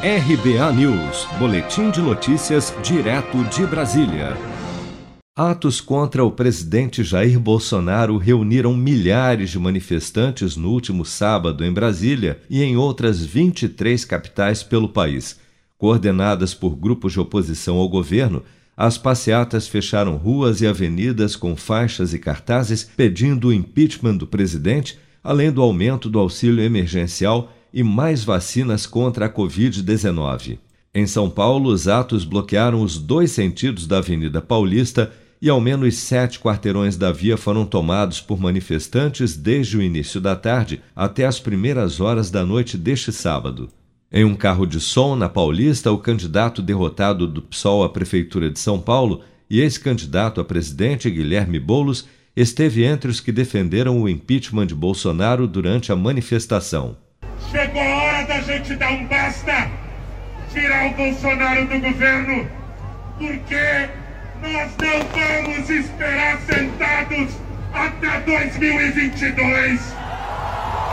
RBA News, Boletim de Notícias, direto de Brasília. Atos contra o presidente Jair Bolsonaro reuniram milhares de manifestantes no último sábado em Brasília e em outras 23 capitais pelo país. Coordenadas por grupos de oposição ao governo, as passeatas fecharam ruas e avenidas com faixas e cartazes pedindo o impeachment do presidente, além do aumento do auxílio emergencial e mais vacinas contra a Covid-19. Em São Paulo, os atos bloquearam os dois sentidos da Avenida Paulista e ao menos sete quarteirões da via foram tomados por manifestantes desde o início da tarde até as primeiras horas da noite deste sábado. Em um carro de som na Paulista, o candidato derrotado do PSOL à Prefeitura de São Paulo e ex-candidato a presidente Guilherme Boulos esteve entre os que defenderam o impeachment de Bolsonaro durante a manifestação. A gente dar um basta, tirar o Bolsonaro do governo, porque nós não vamos esperar sentados até 2022.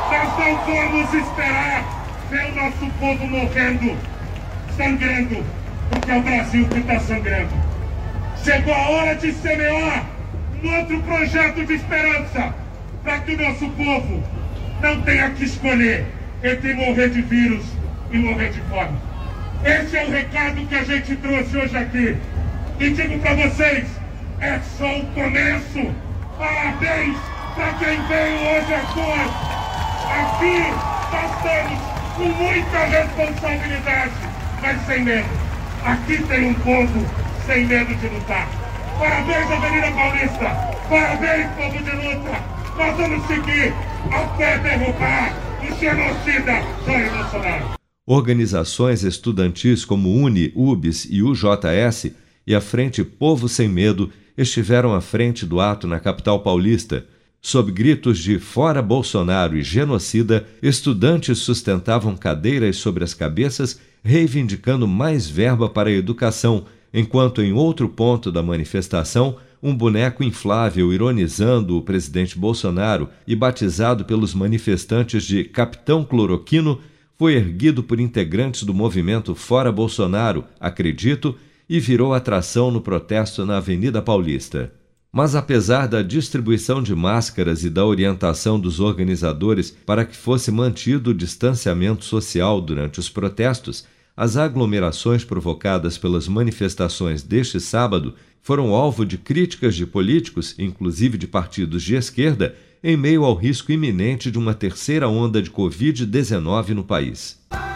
Nós não vamos esperar ver o nosso povo morrendo, sangrando, porque é o Brasil que está sangrando. Chegou a hora de semear um outro projeto de esperança para que o nosso povo não tenha que escolher entre morrer de vírus e morrer de fome. Esse é o recado que a gente trouxe hoje aqui. E digo para vocês, é só o começo. Parabéns para quem veio hoje aqui. Aqui nós estamos com muita responsabilidade, mas sem medo. Aqui tem um povo sem medo de lutar. Parabéns, Avenida Paulista. Parabéns, povo de luta. Nós vamos seguir até derrubar o genocida Jair Bolsonaro. Organizações estudantis como UNE, UBS e UJS e a Frente Povo Sem Medo estiveram à frente do ato na capital paulista. Sob gritos de Fora Bolsonaro e genocida, estudantes sustentavam cadeiras sobre as cabeças, reivindicando mais verba para a educação, enquanto em outro ponto da manifestação, um boneco inflável ironizando o presidente Bolsonaro e batizado pelos manifestantes de Capitão Cloroquino foi erguido por integrantes do movimento Fora Bolsonaro, acredito, e virou atração no protesto na Avenida Paulista. Mas apesar da distribuição de máscaras e da orientação dos organizadores para que fosse mantido o distanciamento social durante os protestos, as aglomerações provocadas pelas manifestações deste sábado foram alvo de críticas de políticos, inclusive de partidos de esquerda, em meio ao risco iminente de uma terceira onda de Covid-19 no país.